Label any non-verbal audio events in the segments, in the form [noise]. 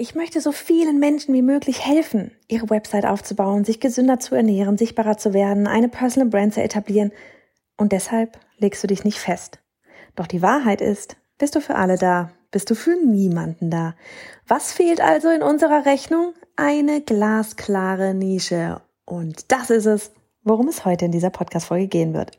Ich möchte so vielen Menschen wie möglich helfen, ihre Website aufzubauen, sich gesünder zu ernähren, sichtbarer zu werden, eine Personal Brand zu etablieren. Und deshalb legst du dich nicht fest. Doch die Wahrheit ist, bist du für alle da, bist du für niemanden da. Was fehlt also in unserer Rechnung? Eine glasklare Nische. Und das ist es, worum es heute in dieser Podcast-Folge gehen wird.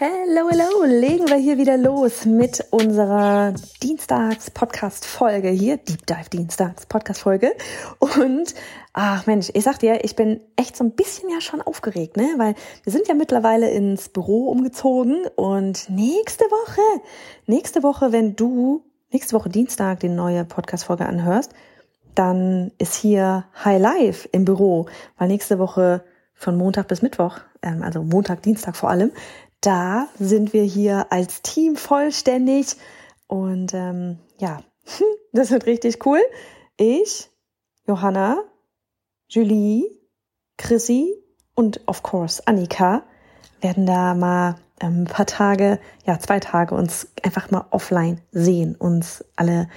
Hello, hello, legen wir hier wieder los mit unserer Dienstags-Podcast-Folge hier, Deep Dive Dienstags-Podcast-Folge. Und, ach Mensch, ich sag dir, ich bin echt so ein bisschen ja schon aufgeregt, ne? Weil wir sind ja mittlerweile ins Büro umgezogen und nächste Woche, nächste Woche, wenn du nächste Woche Dienstag die neue Podcast-Folge anhörst, dann ist hier High Life im Büro, weil nächste Woche von Montag bis Mittwoch, ähm, also Montag, Dienstag vor allem, da sind wir hier als Team vollständig. Und ähm, ja, [laughs] das wird richtig cool. Ich, Johanna, Julie, Chrissy und of course Annika werden da mal ähm, ein paar Tage, ja, zwei Tage uns einfach mal offline sehen, uns alle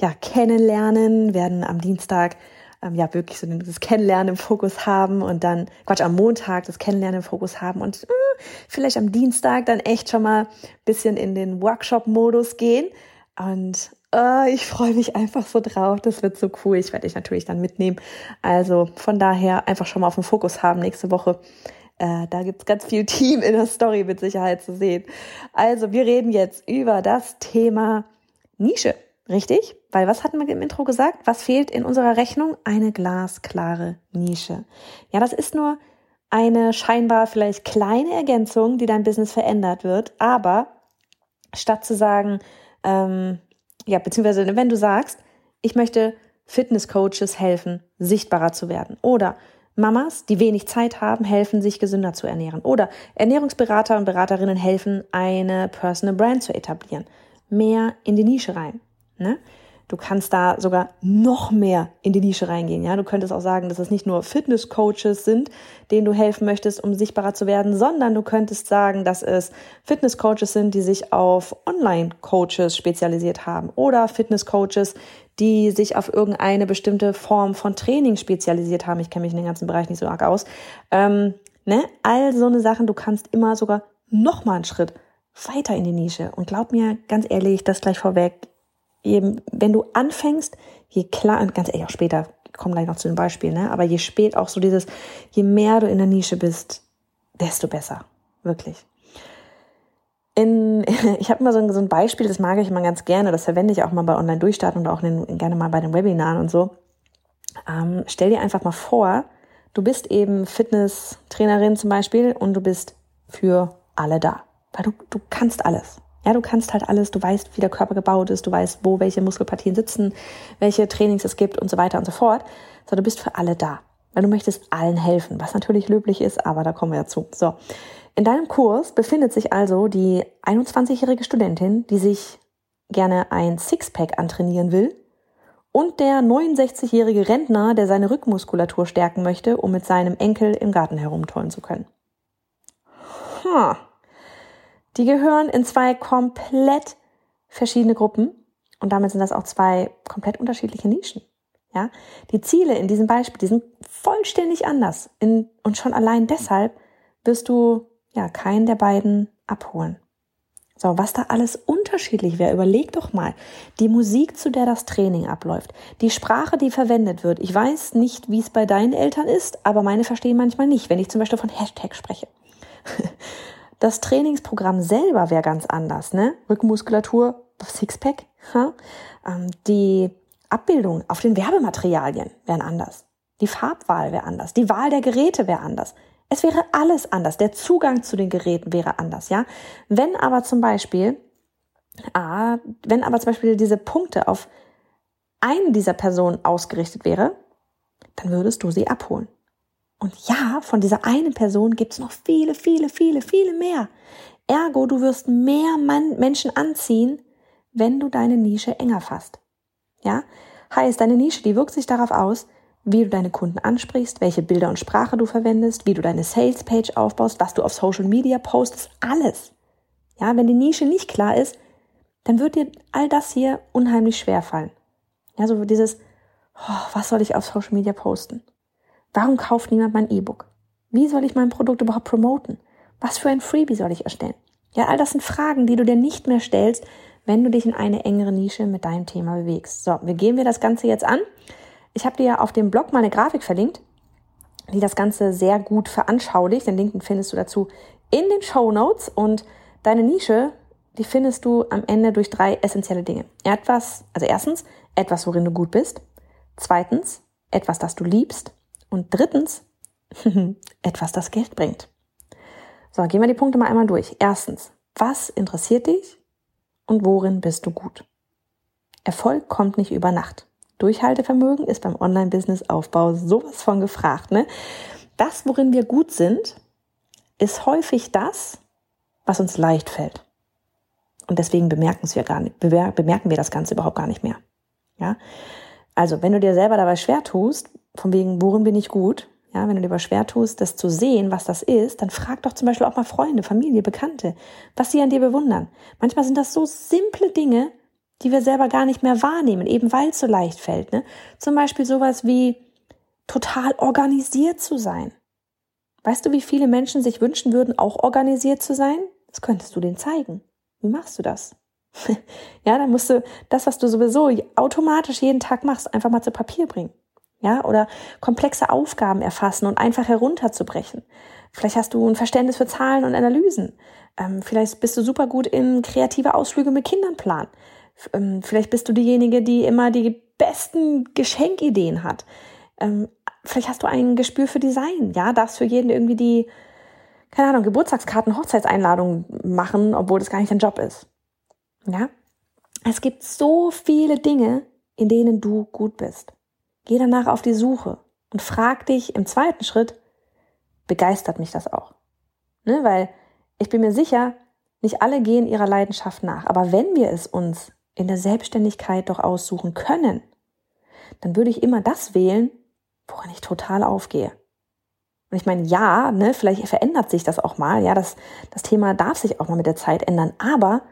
ja kennenlernen, werden am Dienstag ähm, ja wirklich so das Kennenlernen im Fokus haben und dann, Quatsch, am Montag das Kennenlernen im Fokus haben und äh, vielleicht am Dienstag dann echt schon mal bisschen in den Workshop-Modus gehen. Und äh, ich freue mich einfach so drauf. Das wird so cool. Ich werde dich natürlich dann mitnehmen. Also von daher einfach schon mal auf den Fokus haben nächste Woche. Äh, da gibt's ganz viel Team in der Story mit Sicherheit zu sehen. Also wir reden jetzt über das Thema Nische. Richtig? Weil was hatten wir im Intro gesagt? Was fehlt in unserer Rechnung? Eine glasklare Nische. Ja, das ist nur eine scheinbar vielleicht kleine Ergänzung, die dein Business verändert wird. Aber statt zu sagen, ähm, ja, beziehungsweise wenn du sagst, ich möchte Fitnesscoaches helfen, sichtbarer zu werden. Oder Mamas, die wenig Zeit haben, helfen, sich gesünder zu ernähren. Oder Ernährungsberater und Beraterinnen helfen, eine Personal Brand zu etablieren. Mehr in die Nische rein. Ne? Du kannst da sogar noch mehr in die Nische reingehen. Ja, du könntest auch sagen, dass es nicht nur Fitnesscoaches sind, denen du helfen möchtest, um sichtbarer zu werden, sondern du könntest sagen, dass es Fitnesscoaches sind, die sich auf Online-Coaches spezialisiert haben oder Fitnesscoaches, die sich auf irgendeine bestimmte Form von Training spezialisiert haben. Ich kenne mich in den ganzen Bereich nicht so arg aus. Ähm, ne? All so eine Sachen, du kannst immer sogar noch mal einen Schritt weiter in die Nische. Und glaub mir, ganz ehrlich, das gleich vorweg, eben, wenn du anfängst, je klar, und ganz ehrlich auch später, ich komme gleich noch zu dem Beispiel, ne? aber je spät auch so dieses, je mehr du in der Nische bist, desto besser. Wirklich. In, [laughs] ich habe mal so ein, so ein Beispiel, das mag ich immer ganz gerne, das verwende ich auch mal bei Online-Durchstarten und auch in, gerne mal bei den Webinaren und so. Ähm, stell dir einfach mal vor, du bist eben Fitness-Trainerin zum Beispiel und du bist für alle da. Weil du, du kannst alles. Ja, du kannst halt alles, du weißt, wie der Körper gebaut ist, du weißt, wo welche Muskelpartien sitzen, welche Trainings es gibt und so weiter und so fort. So, du bist für alle da, weil du möchtest allen helfen, was natürlich löblich ist, aber da kommen wir dazu. So, in deinem Kurs befindet sich also die 21-jährige Studentin, die sich gerne ein Sixpack antrainieren will und der 69-jährige Rentner, der seine Rückmuskulatur stärken möchte, um mit seinem Enkel im Garten herumtollen zu können. Huh. Die gehören in zwei komplett verschiedene Gruppen und damit sind das auch zwei komplett unterschiedliche Nischen. Ja, die Ziele in diesem Beispiel, die sind vollständig anders in, und schon allein deshalb wirst du ja keinen der beiden abholen. So, was da alles unterschiedlich wäre, überleg doch mal. Die Musik, zu der das Training abläuft, die Sprache, die verwendet wird. Ich weiß nicht, wie es bei deinen Eltern ist, aber meine verstehen manchmal nicht, wenn ich zum Beispiel von Hashtag spreche. [laughs] Das Trainingsprogramm selber wäre ganz anders, ne? Rückenmuskulatur, Sixpack. Ha? Ähm, die Abbildung auf den Werbematerialien wären anders. Die Farbwahl wäre anders. Die Wahl der Geräte wäre anders. Es wäre alles anders. Der Zugang zu den Geräten wäre anders, ja? Wenn aber zum Beispiel, ah, wenn aber zum Beispiel diese Punkte auf eine dieser Personen ausgerichtet wäre, dann würdest du sie abholen. Und ja, von dieser einen Person gibt es noch viele, viele, viele, viele mehr. Ergo, du wirst mehr Menschen anziehen, wenn du deine Nische enger fasst. Ja? Heißt, deine Nische, die wirkt sich darauf aus, wie du deine Kunden ansprichst, welche Bilder und Sprache du verwendest, wie du deine Sales-Page aufbaust, was du auf Social Media postest, alles. Ja, wenn die Nische nicht klar ist, dann wird dir all das hier unheimlich schwer fallen. Ja, so dieses, oh, was soll ich auf Social Media posten? Warum kauft niemand mein E-Book? Wie soll ich mein Produkt überhaupt promoten? Was für ein Freebie soll ich erstellen? Ja, all das sind Fragen, die du dir nicht mehr stellst, wenn du dich in eine engere Nische mit deinem Thema bewegst. So, wir gehen wir das Ganze jetzt an. Ich habe dir auf dem Blog mal eine Grafik verlinkt, die das Ganze sehr gut veranschaulicht. Den Link findest du dazu in den Show Notes und deine Nische, die findest du am Ende durch drei essentielle Dinge. Etwas, also erstens, etwas, worin du gut bist. Zweitens, etwas, das du liebst. Und drittens, [laughs] etwas, das Geld bringt. So, gehen wir die Punkte mal einmal durch. Erstens, was interessiert dich und worin bist du gut? Erfolg kommt nicht über Nacht. Durchhaltevermögen ist beim Online-Business-Aufbau sowas von gefragt. Ne? Das, worin wir gut sind, ist häufig das, was uns leicht fällt. Und deswegen bemerken wir gar nicht, bemerken wir das Ganze überhaupt gar nicht mehr. Ja? Also, wenn du dir selber dabei schwer tust, von wegen, worin bin ich gut, ja, wenn du dir aber schwer tust, das zu sehen, was das ist, dann frag doch zum Beispiel auch mal Freunde, Familie, Bekannte, was sie an dir bewundern. Manchmal sind das so simple Dinge, die wir selber gar nicht mehr wahrnehmen, eben weil es so leicht fällt. Ne? Zum Beispiel sowas wie total organisiert zu sein. Weißt du, wie viele Menschen sich wünschen würden, auch organisiert zu sein? Das könntest du denen zeigen. Wie machst du das? [laughs] ja, dann musst du das, was du sowieso automatisch jeden Tag machst, einfach mal zu Papier bringen ja, oder komplexe Aufgaben erfassen und einfach herunterzubrechen. Vielleicht hast du ein Verständnis für Zahlen und Analysen. Ähm, vielleicht bist du super gut in kreative Ausflüge mit Kindern planen. Ähm, vielleicht bist du diejenige, die immer die besten Geschenkideen hat. Ähm, vielleicht hast du ein Gespür für Design, ja, darfst für jeden irgendwie die, keine Ahnung, Geburtstagskarten, Hochzeitseinladungen machen, obwohl das gar nicht dein Job ist. Ja? Es gibt so viele Dinge, in denen du gut bist. Geh danach auf die Suche und frag dich im zweiten Schritt, begeistert mich das auch? Ne, weil ich bin mir sicher, nicht alle gehen ihrer Leidenschaft nach. Aber wenn wir es uns in der Selbstständigkeit doch aussuchen können, dann würde ich immer das wählen, woran ich total aufgehe. Und ich meine, ja, ne, vielleicht verändert sich das auch mal. Ja, das, das Thema darf sich auch mal mit der Zeit ändern. Aber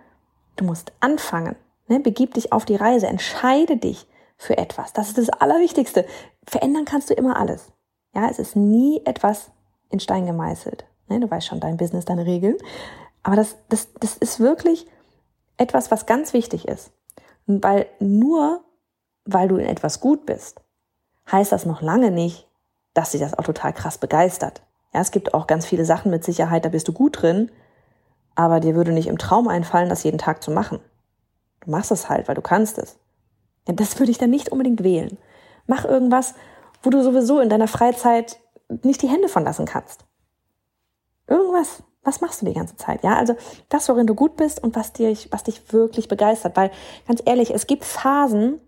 du musst anfangen. Ne, begib dich auf die Reise. Entscheide dich für etwas. Das ist das Allerwichtigste. Verändern kannst du immer alles. Ja, es ist nie etwas in Stein gemeißelt. Ne, du weißt schon, dein Business, deine Regeln. Aber das, das, das ist wirklich etwas, was ganz wichtig ist. Weil nur weil du in etwas gut bist, heißt das noch lange nicht, dass dich das auch total krass begeistert. Ja, es gibt auch ganz viele Sachen mit Sicherheit, da bist du gut drin, aber dir würde nicht im Traum einfallen, das jeden Tag zu machen. Du machst es halt, weil du kannst es. Das würde ich dann nicht unbedingt wählen. Mach irgendwas, wo du sowieso in deiner Freizeit nicht die Hände von lassen kannst. Irgendwas. Was machst du die ganze Zeit? Ja, also das, worin du gut bist und was dich, was dich wirklich begeistert. Weil, ganz ehrlich, es gibt Phasen,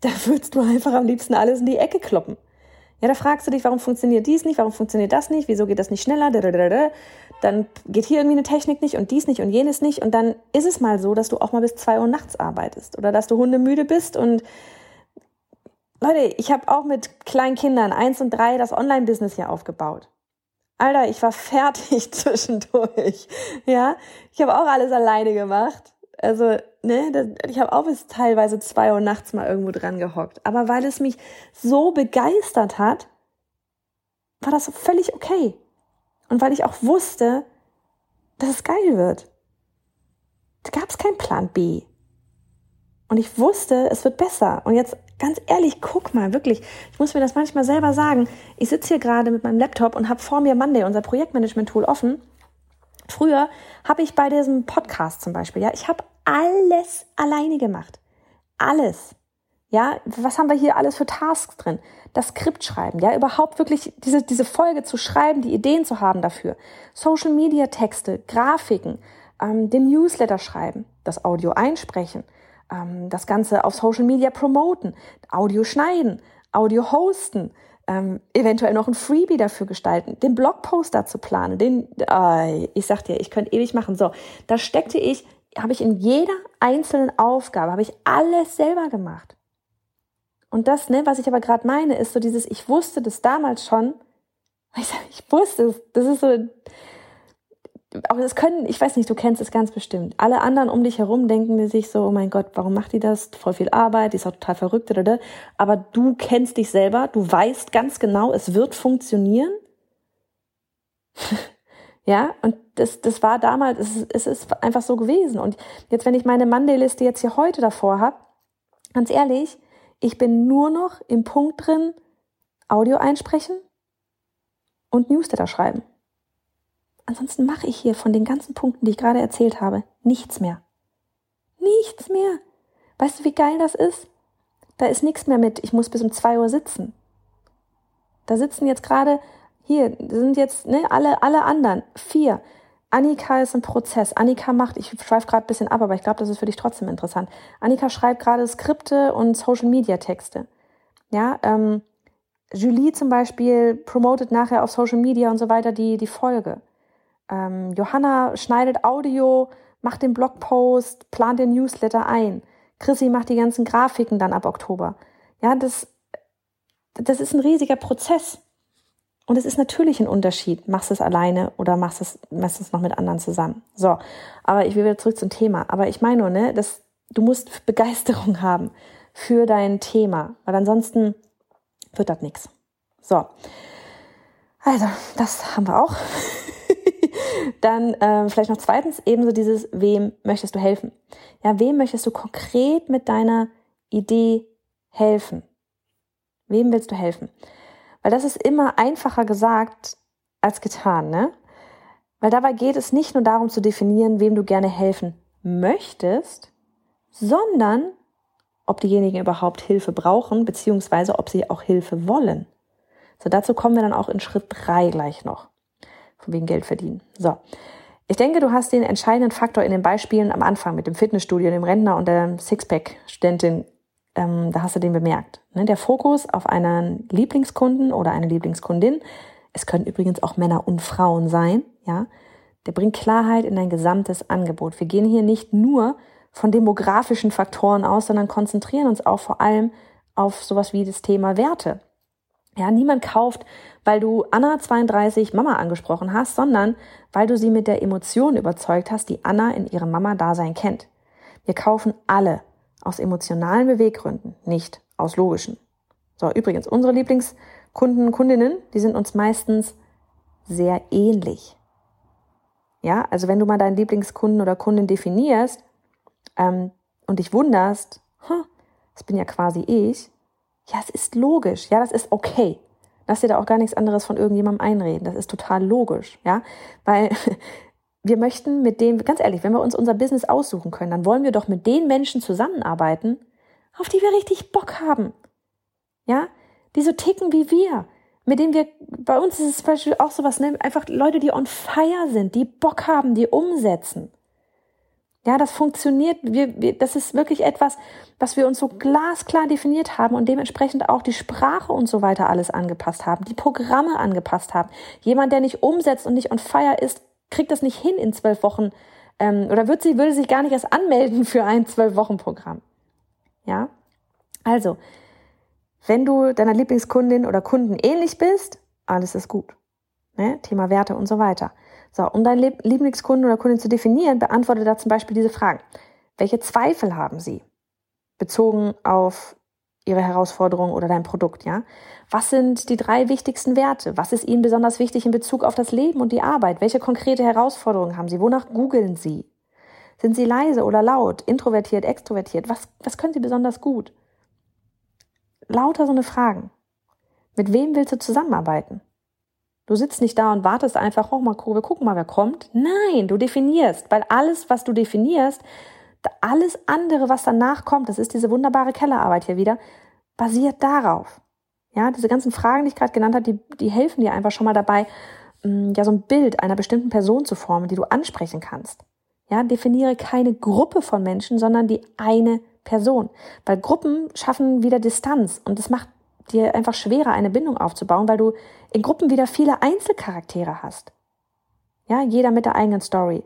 da würdest du einfach am liebsten alles in die Ecke kloppen. Ja, da fragst du dich, warum funktioniert dies nicht, warum funktioniert das nicht, wieso geht das nicht schneller, dann geht hier irgendwie eine Technik nicht und dies nicht und jenes nicht und dann ist es mal so, dass du auch mal bis zwei Uhr nachts arbeitest oder dass du hundemüde bist und Leute, ich habe auch mit kleinen Kindern eins und drei das Online-Business hier aufgebaut. Alter, ich war [laughs] fertig zwischendurch. Ja, ich habe auch alles alleine gemacht. Also, ne, ich habe auch bis teilweise zwei Uhr nachts mal irgendwo dran gehockt. Aber weil es mich so begeistert hat, war das völlig okay. Und weil ich auch wusste, dass es geil wird. Da gab es keinen Plan B. Und ich wusste, es wird besser. Und jetzt ganz ehrlich, guck mal, wirklich, ich muss mir das manchmal selber sagen. Ich sitze hier gerade mit meinem Laptop und habe vor mir Monday, unser Projektmanagement-Tool, offen. Früher habe ich bei diesem Podcast zum Beispiel, ja, ich habe alles alleine gemacht. Alles. Ja, was haben wir hier alles für Tasks drin? Das Skript schreiben, ja, überhaupt wirklich diese, diese Folge zu schreiben, die Ideen zu haben dafür. Social Media Texte, Grafiken, ähm, den Newsletter schreiben, das Audio einsprechen, ähm, das Ganze auf Social Media promoten, Audio schneiden, Audio hosten, ähm, eventuell noch ein Freebie dafür gestalten, den Blogpost dazu planen, den, äh, ich sag dir, ich könnte ewig machen. So, da steckte ich, habe ich in jeder einzelnen Aufgabe, habe ich alles selber gemacht. Und das, ne, was ich aber gerade meine, ist so dieses, ich wusste das damals schon, ich, ich wusste, das ist so, aber das können, ich weiß nicht, du kennst es ganz bestimmt. Alle anderen um dich herum denken sich so, oh mein Gott, warum macht die das? Voll viel Arbeit, die ist auch total verrückt, oder? Aber du kennst dich selber, du weißt ganz genau, es wird funktionieren. [laughs] ja, und das, das war damals, es es ist einfach so gewesen. Und jetzt, wenn ich meine Monday-Liste jetzt hier heute davor habe, ganz ehrlich, ich bin nur noch im Punkt drin, Audio einsprechen und Newsletter schreiben. Ansonsten mache ich hier von den ganzen Punkten, die ich gerade erzählt habe, nichts mehr. Nichts mehr. Weißt du, wie geil das ist? Da ist nichts mehr mit, ich muss bis um zwei Uhr sitzen. Da sitzen jetzt gerade, hier sind jetzt ne, alle, alle anderen, vier. Annika ist im Prozess. Annika macht, ich schweife gerade ein bisschen ab, aber ich glaube, das ist für dich trotzdem interessant. Annika schreibt gerade Skripte und Social-Media-Texte. Ja, ähm, Julie zum Beispiel promotet nachher auf Social Media und so weiter die, die Folge. Ähm, Johanna schneidet Audio, macht den Blogpost, plant den Newsletter ein. Chrissy macht die ganzen Grafiken dann ab Oktober. Ja, das, das ist ein riesiger Prozess. Und es ist natürlich ein Unterschied, machst du es alleine oder machst es meistens noch mit anderen zusammen. So, aber ich will wieder zurück zum Thema. Aber ich meine nur, ne, dass du musst [laughs] Begeisterung haben für dein Thema, weil ansonsten wird das nichts. So, also das haben wir auch. [laughs] Dann ähm, vielleicht noch zweitens ebenso dieses, wem möchtest du helfen? Ja, wem möchtest du konkret mit deiner Idee helfen? Wem willst du helfen? Weil das ist immer einfacher gesagt als getan, ne? Weil dabei geht es nicht nur darum zu definieren, wem du gerne helfen möchtest, sondern ob diejenigen überhaupt Hilfe brauchen, beziehungsweise ob sie auch Hilfe wollen. So, dazu kommen wir dann auch in Schritt drei gleich noch von wegen Geld verdienen. So. Ich denke, du hast den entscheidenden Faktor in den Beispielen am Anfang mit dem Fitnessstudio, dem Rentner und der Sixpack-Studentin, ähm, da hast du den bemerkt. Ne? Der Fokus auf einen Lieblingskunden oder eine Lieblingskundin, es können übrigens auch Männer und Frauen sein, ja, der bringt Klarheit in dein gesamtes Angebot. Wir gehen hier nicht nur von demografischen Faktoren aus, sondern konzentrieren uns auch vor allem auf sowas wie das Thema Werte. Ja, niemand kauft, weil du Anna 32 Mama angesprochen hast, sondern weil du sie mit der Emotion überzeugt hast, die Anna in ihrem Mama-Dasein kennt. Wir kaufen alle aus emotionalen Beweggründen, nicht aus logischen. So, übrigens, unsere Lieblingskunden, Kundinnen, die sind uns meistens sehr ähnlich. Ja, also wenn du mal deinen Lieblingskunden oder Kundin definierst ähm, und dich wunderst, das bin ja quasi ich, ja, es ist logisch. Ja, das ist okay. Lass dir da auch gar nichts anderes von irgendjemandem einreden. Das ist total logisch. Ja, weil wir möchten mit dem, ganz ehrlich, wenn wir uns unser Business aussuchen können, dann wollen wir doch mit den Menschen zusammenarbeiten, auf die wir richtig Bock haben. Ja, die so ticken wie wir, mit denen wir, bei uns ist es zum Beispiel auch sowas, ne? einfach Leute, die on fire sind, die Bock haben, die umsetzen. Ja, das funktioniert. Wir, wir, das ist wirklich etwas, was wir uns so glasklar definiert haben und dementsprechend auch die Sprache und so weiter alles angepasst haben, die Programme angepasst haben. Jemand, der nicht umsetzt und nicht on fire ist, kriegt das nicht hin in zwölf Wochen ähm, oder wird sie, würde sich gar nicht erst anmelden für ein zwölf Wochen Programm. Ja, also wenn du deiner Lieblingskundin oder Kunden ähnlich bist, alles ist gut. Ne? Thema Werte und so weiter. So, um deinen Lieblingskunden oder Kundin zu definieren, beantworte da zum Beispiel diese Fragen. Welche Zweifel haben sie? Bezogen auf ihre Herausforderung oder dein Produkt, ja? Was sind die drei wichtigsten Werte? Was ist ihnen besonders wichtig in Bezug auf das Leben und die Arbeit? Welche konkrete Herausforderungen haben sie? Wonach googeln sie? Sind sie leise oder laut? Introvertiert, extrovertiert? Was, was können sie besonders gut? Lauter so eine Fragen. Mit wem willst du zusammenarbeiten? Du sitzt nicht da und wartest einfach, oh mal, wir gucken mal, wer kommt. Nein, du definierst, weil alles, was du definierst, alles andere, was danach kommt, das ist diese wunderbare Kellerarbeit hier wieder, basiert darauf. Ja, diese ganzen Fragen, die ich gerade genannt habe, die, die helfen dir einfach schon mal dabei, mm, ja, so ein Bild einer bestimmten Person zu formen, die du ansprechen kannst. Ja, definiere keine Gruppe von Menschen, sondern die eine Person. Weil Gruppen schaffen wieder Distanz und es macht dir einfach schwerer, eine Bindung aufzubauen, weil du in Gruppen wieder viele Einzelcharaktere hast. Ja, jeder mit der eigenen Story.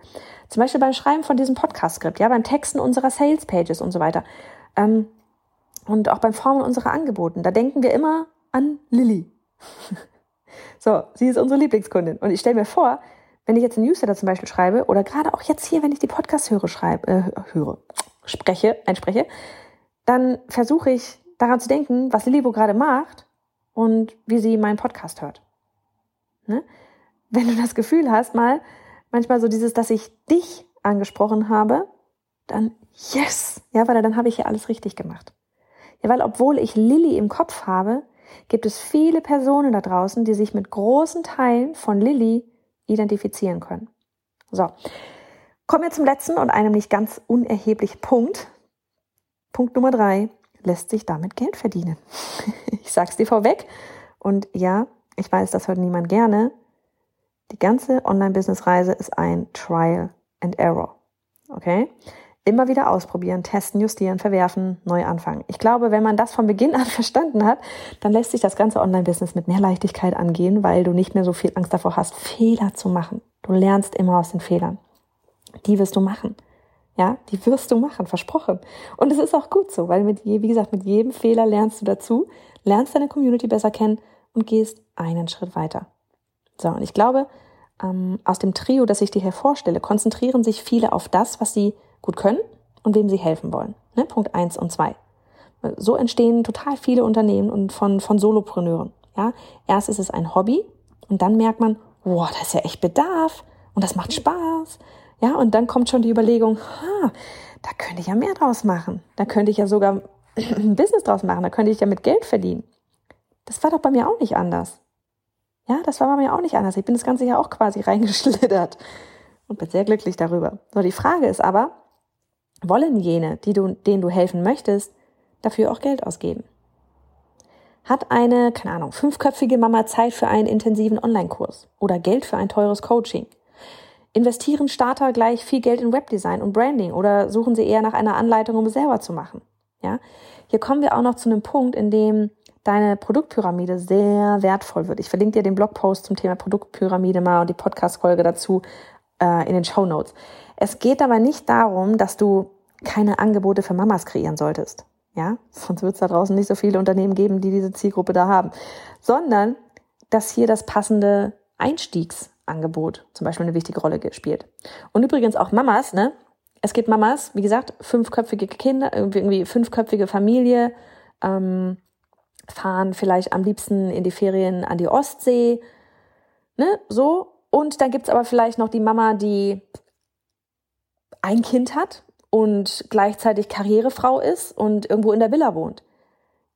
Zum Beispiel beim Schreiben von diesem Podcast-Skript, ja, beim Texten unserer Sales-Pages und so weiter. Ähm, und auch beim Formen unserer Angeboten. Da denken wir immer an Lilly. [laughs] so, sie ist unsere Lieblingskundin. Und ich stelle mir vor, wenn ich jetzt einen Newsletter zum Beispiel schreibe oder gerade auch jetzt hier, wenn ich die Podcast höre, schreibe, äh, höre, spreche, einspreche, dann versuche ich daran zu denken, was Lilly wo gerade macht und wie sie meinen Podcast hört. Ne? [laughs] Wenn du das Gefühl hast, mal manchmal so dieses, dass ich dich angesprochen habe, dann yes, ja, weil dann habe ich ja alles richtig gemacht. Ja, weil obwohl ich Lilly im Kopf habe, gibt es viele Personen da draußen, die sich mit großen Teilen von Lilly identifizieren können. So. Kommen wir zum letzten und einem nicht ganz unerheblichen Punkt. Punkt Nummer drei. Lässt sich damit Geld verdienen. [laughs] Ich sag's dir vorweg. Und ja, ich weiß, das hört niemand gerne. Die ganze Online-Business-Reise ist ein Trial and Error. Okay? Immer wieder ausprobieren, testen, justieren, verwerfen, neu anfangen. Ich glaube, wenn man das von Beginn an [laughs] verstanden hat, dann lässt sich das ganze Online-Business mit mehr Leichtigkeit angehen, weil du nicht mehr so viel Angst davor hast, Fehler zu machen. Du lernst immer aus den Fehlern. Die wirst du machen. Ja, die wirst du machen, versprochen. Und es ist auch gut so, weil mit, wie gesagt, mit jedem Fehler lernst du dazu, lernst deine Community besser kennen und gehst einen Schritt weiter. So, und ich glaube, ähm, aus dem Trio, das ich dir hier vorstelle, konzentrieren sich viele auf das, was sie gut können und wem sie helfen wollen. Ne? Punkt eins und zwei. So entstehen total viele Unternehmen und von, von Solopreneuren. Ja? Erst ist es ein Hobby und dann merkt man, wow, da ist ja echt Bedarf und das macht Spaß. Ja, und dann kommt schon die Überlegung, ha, da könnte ich ja mehr draus machen. Da könnte ich ja sogar [clears throat] ein Business draus machen. Da könnte ich ja mit Geld verdienen. Das war doch bei mir auch nicht anders. Ja, das war bei mir auch nicht anders. Ich bin das ganze Jahr auch quasi [laughs] reingeschlittert und bin sehr glücklich darüber. So, die Frage ist aber, wollen jene, die du, denen du helfen möchtest, dafür auch Geld ausgeben? Hat eine, keine Ahnung, fünfköpfige Mama Zeit für einen intensiven Online-Kurs oder Geld für ein teures Coaching? Investieren Starter gleich viel Geld in Webdesign und Branding oder suchen sie eher nach einer Anleitung, um es selber zu machen? Ja, hier kommen wir auch noch zu einem Punkt, in dem deine Produktpyramide sehr wertvoll wird. Ich verlinke dir den Blogpost zum Thema Produktpyramide mal und die Podcast-Folge dazu äh, in den Show Notes. Es geht aber nicht darum, dass du keine Angebote für Mamas kreieren solltest. Ja, sonst wird es da draußen nicht so viele Unternehmen geben, die diese Zielgruppe da haben, sondern dass hier das passende Einstiegsangebot zum Beispiel eine wichtige Rolle spielt. Und übrigens auch Mamas, ne? Es gibt Mamas, wie gesagt, fünfköpfige Kinder, irgendwie fünfköpfige Familie, ähm, fahren vielleicht am liebsten in die Ferien an die Ostsee, ne? So. Und dann gibt's aber vielleicht noch die Mama, die ein Kind hat und gleichzeitig Karrierefrau ist und irgendwo in der Villa wohnt.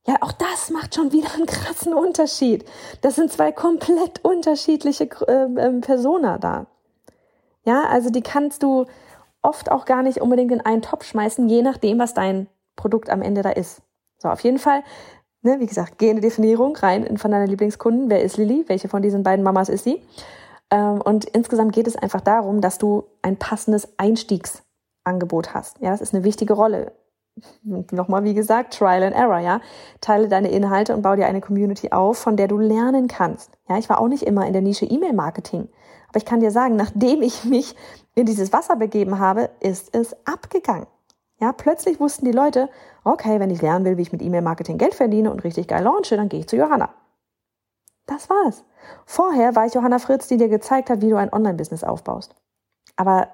Ja, auch das macht schon wieder einen krassen Unterschied. Das sind zwei komplett unterschiedliche äh, äh, Persona da. Ja, also die kannst du oft auch gar nicht unbedingt in einen Topf schmeißen, je nachdem, was dein Produkt am Ende da ist. So, auf jeden Fall, ne, wie gesagt, geh in die Definierung rein in, von deiner Lieblingskunden. Wer ist Lilly? Welche von diesen beiden Mamas ist sie? Ähm, und insgesamt geht es einfach darum, dass du ein passendes Einstiegsangebot hast. Ja, das ist eine wichtige Rolle. Nochmal, wie gesagt, Trial and Error, ja. Teile deine Inhalte und baue dir eine Community auf, von der du lernen kannst. Ja, ich war auch nicht immer in der Nische E-Mail-Marketing. Aber ich kann dir sagen, nachdem ich mich in dieses Wasser begeben habe, ist es abgegangen. Ja, plötzlich wussten die Leute, okay, wenn ich lernen will, wie ich mit E-Mail-Marketing Geld verdiene und richtig geil launche, dann gehe ich zu Johanna. Das war's. Vorher war ich Johanna Fritz, die dir gezeigt hat, wie du ein Online-Business aufbaust. Aber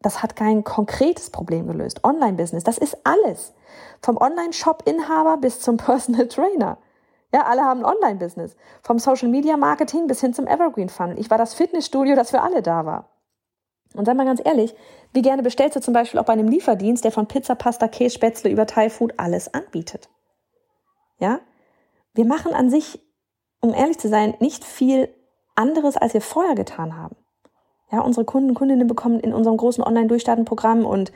das hat kein konkretes Problem gelöst. Online-Business, das ist alles. Vom Online-Shop-Inhaber bis zum [laughs] Personal Trainer. Ja, alle haben Online-Business. Vom Social-Media-Marketing bis hin zum Evergreen-Funnel. Ich war das Fitnessstudio, das für alle da war. Und sag mal ganz ehrlich, wie gerne bestellst du zum Beispiel auch bei einem Lieferdienst, der von Pizza, Pasta, Käse, Spätzle über Thai Food alles anbietet? Ja? Wir machen an sich um ehrlich zu sein, nicht viel anderes, als wir vorher getan haben. Ja, unsere Kunden und Kundinnen bekommen in unserem großen Online-Durchstarten-Programm und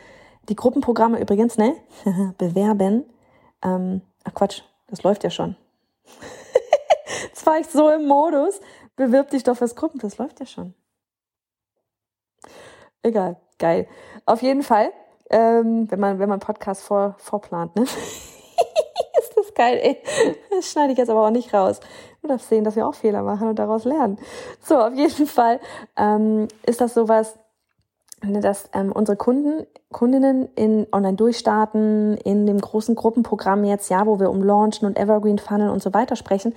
die Gruppenprogramme übrigens, ne? [laughs] Bewerben. Ähm, ach Quatsch, das läuft ja schon. [laughs] Jetzt war ich so im Modus. Bewirb dich doch fürs Gruppen, das läuft ja schon. Egal, geil. Auf jeden Fall ähm, wenn man, wenn man Podcast vor, vorplant, ne? [laughs] ist das geil, ey. Das schneide ich jetzt aber auch nicht raus. Du darfst sehen, dass wir auch Fehler machen und daraus lernen. So, auf jeden Fall ähm, ist das sowas, ne, dass ähm, unsere Kunden, Kundinnen in online durchstarten, in dem großen Gruppenprogramm jetzt, ja, wo wir um Launchen und Evergreen Funnel und so weiter sprechen.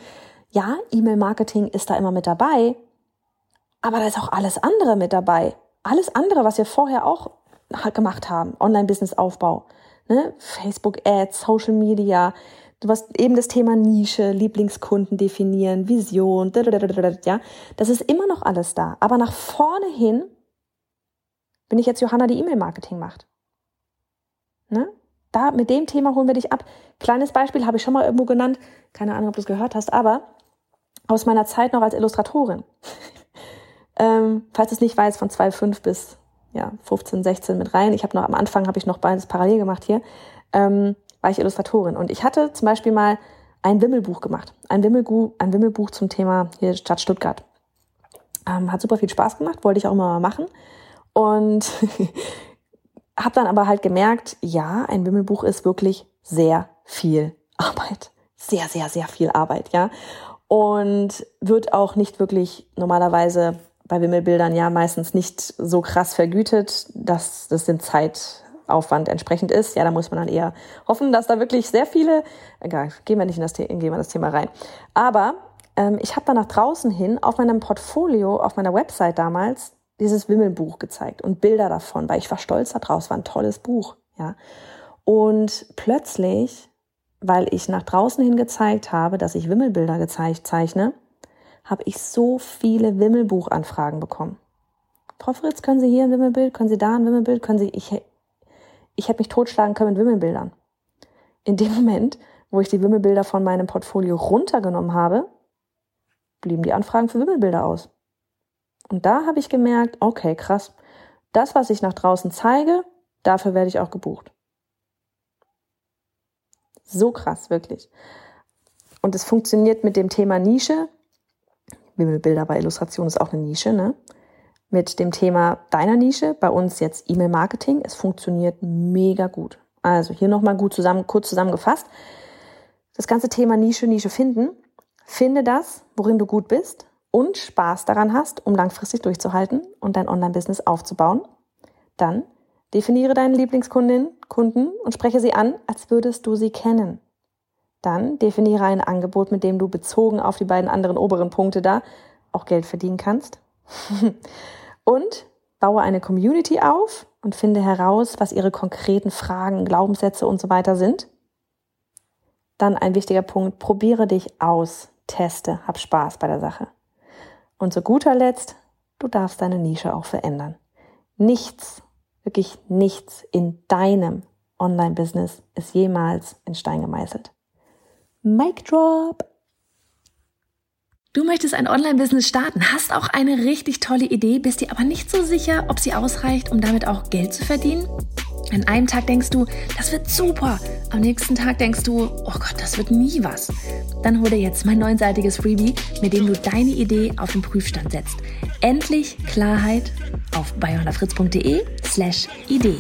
Ja, E-Mail-Marketing ist da immer mit dabei, aber da ist auch alles andere mit dabei. Alles andere, was wir vorher auch gemacht haben. Online-Business-Aufbau, ne? Facebook-Ads, Social Media. Du hast eben das Thema Nische, Lieblingskunden definieren, Vision, ja. Das ist immer noch alles da. Aber nach vorne hin bin ich jetzt Johanna, die E-Mail-Marketing macht. Ne? Da, mit dem Thema holen wir dich ab. Kleines Beispiel habe ich schon mal irgendwo genannt. Keine Ahnung, ob du es gehört hast, aber aus meiner Zeit noch als Illustratorin. Ähm, falls es nicht weißt, von 2,5 bis ja, 15, 16 mit rein. Ich habe noch am Anfang habe ich noch beides parallel gemacht hier. Ähm, war ich Illustratorin und ich hatte zum Beispiel mal ein Wimmelbuch gemacht, ein Wimmelbuch, ein Wimmelbuch zum Thema hier Stadt Stuttgart. Ähm, hat super viel Spaß gemacht, wollte ich auch immer mal machen und [laughs] habe dann aber halt gemerkt, ja, ein Wimmelbuch ist wirklich sehr viel Arbeit, sehr sehr sehr viel Arbeit, ja und wird auch nicht wirklich normalerweise bei Wimmelbildern ja meistens nicht so krass vergütet, dass das dem Zeitaufwand entsprechend ist. Ja, da muss man dann eher hoffen, dass da wirklich sehr viele, egal, gehen wir nicht in das, gehen wir in das Thema rein. Aber ähm, ich habe dann nach draußen hin auf meinem Portfolio, auf meiner Website damals, dieses Wimmelbuch gezeigt und Bilder davon, weil ich war stolz daraus, war ein tolles Buch, ja. Und plötzlich, weil ich nach draußen hin gezeigt habe, dass ich Wimmelbilder gezeigt zeichne, habe ich so viele Wimmelbuchanfragen bekommen. Frau Fritz, können Sie hier ein Wimmelbild? Können Sie da ein Wimmelbild? Können Sie, ich, ich hätte mich totschlagen können mit Wimmelbildern. In dem Moment, wo ich die Wimmelbilder von meinem Portfolio runtergenommen habe, blieben die Anfragen für Wimmelbilder aus. Und da habe ich gemerkt, okay, krass, das, was ich nach draußen zeige, dafür werde ich auch gebucht. So krass, wirklich. Und es funktioniert mit dem Thema Nische Wimmelbilder bei Illustration ist auch eine Nische, ne? Mit dem Thema deiner Nische, bei uns jetzt E-Mail-Marketing. Es funktioniert mega gut. Also hier nochmal gut zusammen, kurz zusammengefasst. Das ganze Thema Nische, Nische finden. Finde das, worin du gut bist und Spaß daran hast, um langfristig durchzuhalten und dein Online-Business aufzubauen. Dann definiere deine Lieblingskundin, Kunden und spreche sie an, als würdest du sie kennen. Dann definiere ein Angebot, mit dem du bezogen auf die beiden anderen oberen Punkte da auch Geld verdienen kannst. [laughs] und baue eine Community auf und finde heraus, was ihre konkreten Fragen, Glaubenssätze und so weiter sind. Dann ein wichtiger Punkt, probiere dich aus, teste, hab Spaß bei der Sache. Und zu guter Letzt, du darfst deine Nische auch verändern. Nichts, wirklich nichts in deinem Online-Business ist jemals in Stein gemeißelt. Mic Drop. Du möchtest ein Online-Business starten, hast auch eine richtig tolle Idee, bist dir aber nicht so sicher, ob sie ausreicht, um damit auch Geld zu verdienen? An einem Tag denkst du, das wird super. Am nächsten Tag denkst du, oh Gott, das wird nie was. Dann hol dir jetzt mein neunseitiges Freebie, mit dem du deine Idee auf den Prüfstand setzt. Endlich Klarheit auf bayonafritz.de slash Idee.